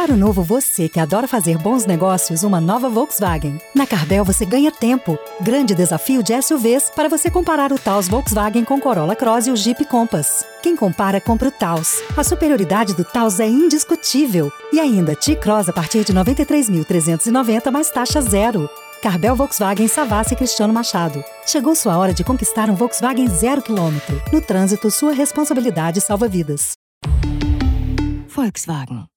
Para o novo você que adora fazer bons negócios, uma nova Volkswagen. Na Carbel você ganha tempo. Grande desafio de SUVs para você comparar o Taos Volkswagen com Corolla Cross e o Jeep Compass. Quem compara, compra o Taos. A superioridade do Taos é indiscutível. E ainda, T-Cross a partir de 93.390 mais taxa zero. Carbel Volkswagen Savassi Cristiano Machado. Chegou sua hora de conquistar um Volkswagen zero quilômetro. No trânsito, sua responsabilidade salva vidas. Volkswagen.